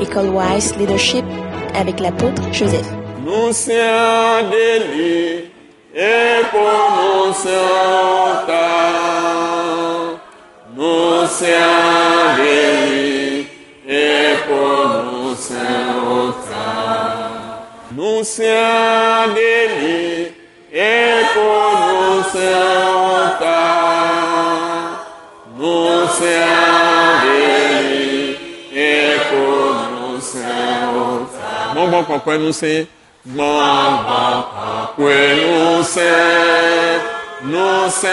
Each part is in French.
École Wise Leadership avec l'apôtre Joseph. Nous sommes et pour nous sommes Nous sommes et pour nous sommes Nous sommes déliés et pour nous sommes Nous sommes nous sommes Mon bon pourquoi nous sommes Bon, bon, pourquoi nous sommes Nous sommes,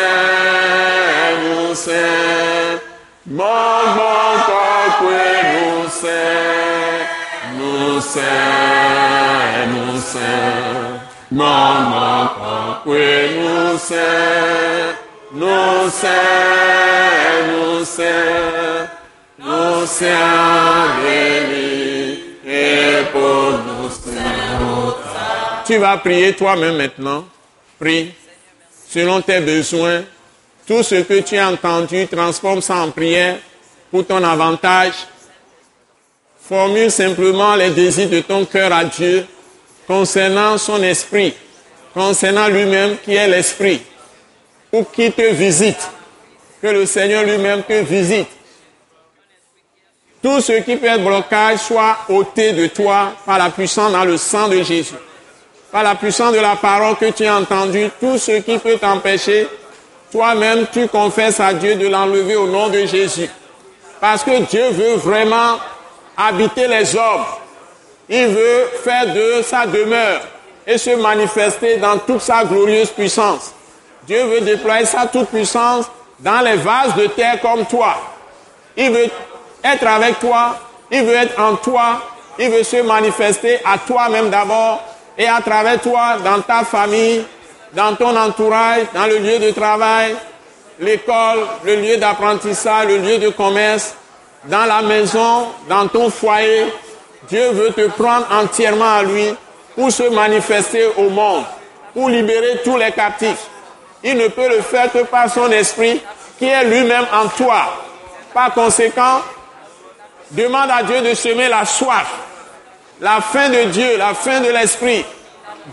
nous sommes Bon, bon, pourquoi nous sommes Nous sommes, nous sommes Maman, pourquoi nous sommes Nous sommes, Tu vas prier toi-même maintenant. Prie selon tes besoins. Tout ce que tu as entendu, transforme ça en prière pour ton avantage. Formule simplement les désirs de ton cœur à Dieu concernant son esprit, concernant lui-même qui est l'esprit, ou qui te visite, que le Seigneur lui-même te visite. Tout ce qui peut être blocage soit ôté de toi par la puissance dans le sang de Jésus. Par la puissance de la parole que tu as entendue, tout ce qui peut t'empêcher, toi-même tu confesses à Dieu de l'enlever au nom de Jésus. Parce que Dieu veut vraiment habiter les hommes. Il veut faire de sa demeure et se manifester dans toute sa glorieuse puissance. Dieu veut déployer sa toute puissance dans les vases de terre comme toi. Il veut être avec toi, il veut être en toi, il veut se manifester à toi-même d'abord et à travers toi dans ta famille, dans ton entourage, dans le lieu de travail, l'école, le lieu d'apprentissage, le lieu de commerce, dans la maison, dans ton foyer. Dieu veut te prendre entièrement à lui pour se manifester au monde, pour libérer tous les captifs. Il ne peut le faire que par son esprit qui est lui-même en toi. Par conséquent, demande à Dieu de semer la soif, la faim de Dieu, la faim de l'esprit.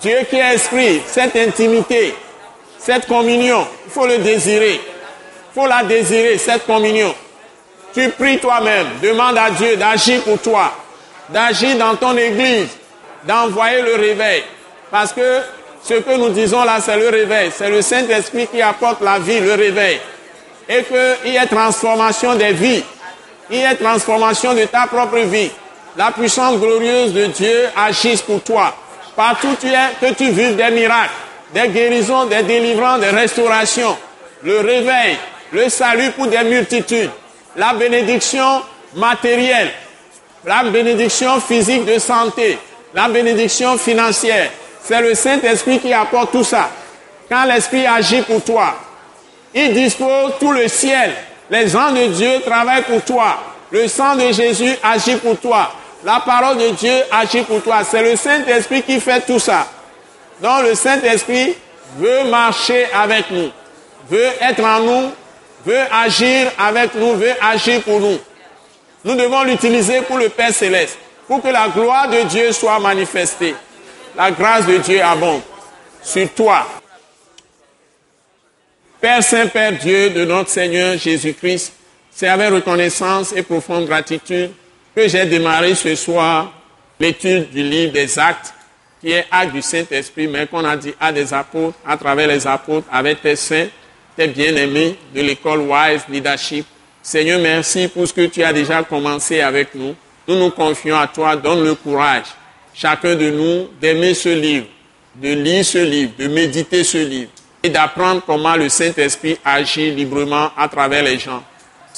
Dieu qui est esprit, cette intimité, cette communion, il faut le désirer. Il faut la désirer, cette communion. Tu pries toi-même, demande à Dieu d'agir pour toi, d'agir dans ton église, d'envoyer le réveil. Parce que ce que nous disons là, c'est le réveil. C'est le Saint-Esprit qui apporte la vie, le réveil. Et qu'il y ait transformation des vies. Il y ait transformation de ta propre vie. La puissance glorieuse de Dieu agisse pour toi. Partout tu es, que tu vives des miracles, des guérisons, des délivrances, des restaurations. Le réveil, le salut pour des multitudes. La bénédiction matérielle. La bénédiction physique de santé. La bénédiction financière. C'est le Saint-Esprit qui apporte tout ça. Quand l'Esprit agit pour toi, il dispose tout le ciel. Les anges de Dieu travaillent pour toi. Le sang de Jésus agit pour toi. La parole de Dieu agit pour toi. C'est le Saint-Esprit qui fait tout ça. Donc le Saint-Esprit veut marcher avec nous, veut être en nous, veut agir avec nous, veut agir pour nous. Nous devons l'utiliser pour le Père céleste, pour que la gloire de Dieu soit manifestée. La grâce de Dieu abonde sur toi. Père Saint, Père Dieu de notre Seigneur Jésus-Christ, c'est avec reconnaissance et profonde gratitude que j'ai démarré ce soir l'étude du livre des actes, qui est acte du Saint-Esprit, mais qu'on a dit à des apôtres, à travers les apôtres, avec tes saints, tes bien-aimés de l'école Wise Leadership. Seigneur, merci pour ce que tu as déjà commencé avec nous. Nous nous confions à toi, donne le courage, chacun de nous, d'aimer ce livre, de lire ce livre, de méditer ce livre et d'apprendre comment le Saint-Esprit agit librement à travers les gens.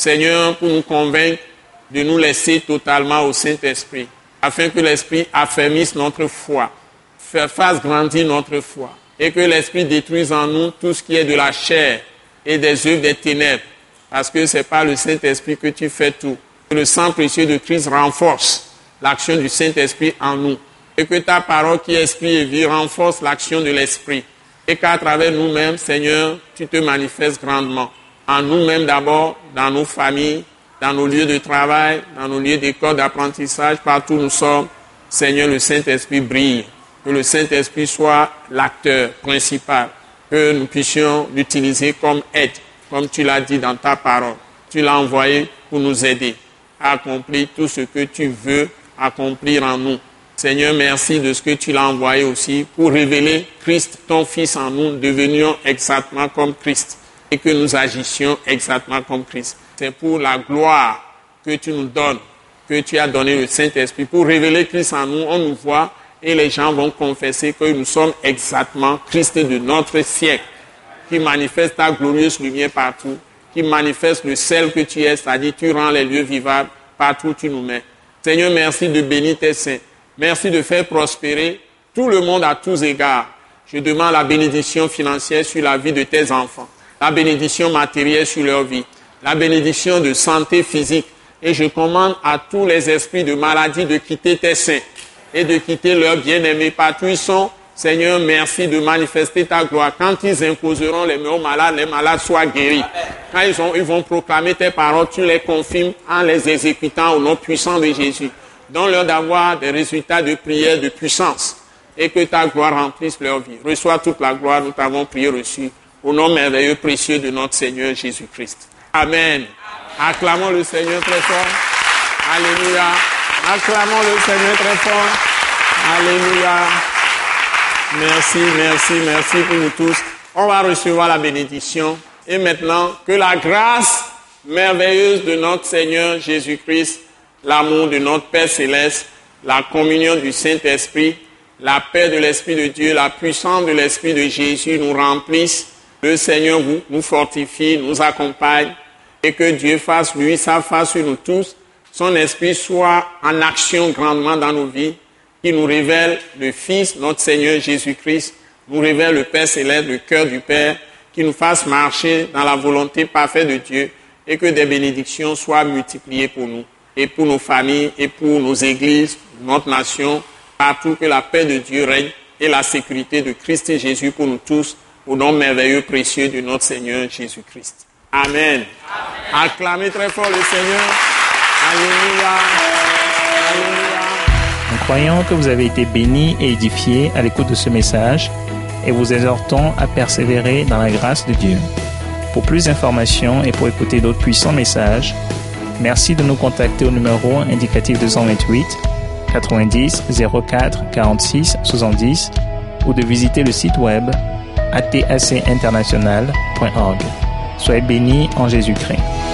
Seigneur, pour nous convaincre de nous laisser totalement au Saint-Esprit, afin que l'Esprit affermisse notre foi, fasse grandir notre foi, et que l'Esprit détruise en nous tout ce qui est de la chair et des œuvres des ténèbres, parce que c'est par le Saint-Esprit que tu fais tout. Que le sang précieux de Christ renforce l'action du Saint-Esprit en nous, et que ta parole qui est esprit et vie renforce l'action de l'Esprit, et qu'à travers nous-mêmes, Seigneur, tu te manifestes grandement, en nous-mêmes d'abord, dans nos familles, dans nos lieux de travail, dans nos lieux d'école, d'apprentissage, partout où nous sommes. Seigneur, le Saint-Esprit brille. Que le Saint-Esprit soit l'acteur principal. Que nous puissions l'utiliser comme aide, comme tu l'as dit dans ta parole. Tu l'as envoyé pour nous aider à accomplir tout ce que tu veux accomplir en nous. Seigneur, merci de ce que tu l'as envoyé aussi pour révéler Christ, ton Fils en nous, devenions exactement comme Christ et que nous agissions exactement comme Christ. C'est pour la gloire que tu nous donnes, que tu as donné le Saint-Esprit, pour révéler Christ en nous, on nous voit et les gens vont confesser que nous sommes exactement Christ de notre siècle, qui manifeste ta glorieuse lumière partout, qui manifeste le sel que tu es, c'est-à-dire tu rends les lieux vivables partout où tu nous mets. Seigneur, merci de bénir tes saints. Merci de faire prospérer tout le monde à tous égards. Je demande la bénédiction financière sur la vie de tes enfants, la bénédiction matérielle sur leur vie, la bénédiction de santé physique. Et je commande à tous les esprits de maladie de quitter tes saints et de quitter leurs bien-aimés partout ils. Seigneur, merci de manifester ta gloire. Quand ils imposeront les mains aux malades, les malades soient guéris. Quand ils, ils vont proclamer tes paroles, tu les confirmes en les exécutant au nom puissant de Jésus. Donne-leur d'avoir des résultats de prière de puissance et que ta gloire remplisse leur vie. Reçois toute la gloire, nous t'avons prié reçu au nom merveilleux, précieux de notre Seigneur Jésus-Christ. Amen. Acclamons le Seigneur très fort. Alléluia. Acclamons le Seigneur très fort. Alléluia. Merci, merci, merci pour nous tous. On va recevoir la bénédiction. Et maintenant, que la grâce merveilleuse de notre Seigneur Jésus-Christ, l'amour de notre Père céleste, la communion du Saint-Esprit, la paix de l'Esprit de Dieu, la puissance de l'Esprit de Jésus nous remplissent. Le Seigneur nous fortifie, nous accompagne et que Dieu fasse, lui, sa face sur nous tous. Son Esprit soit en action grandement dans nos vies, qui nous révèle le Fils, notre Seigneur Jésus-Christ, nous révèle le Père céleste, le cœur du Père, qui nous fasse marcher dans la volonté parfaite de Dieu et que des bénédictions soient multipliées pour nous et pour nos familles et pour nos églises, notre nation, partout que la paix de Dieu règne et la sécurité de Christ et Jésus pour nous tous, au nom merveilleux, précieux de notre Seigneur Jésus-Christ. Amen. Acclamez très fort le Seigneur. Alléluia. Alléluia. Nous croyons que vous avez été bénis et édifiés à l'écoute de ce message et vous exhortons à persévérer dans la grâce de Dieu. Pour plus d'informations et pour écouter d'autres puissants messages, Merci de nous contacter au numéro indicatif 228 90 04 46 70 ou de visiter le site web atacinternational.org. Soyez bénis en Jésus-Christ.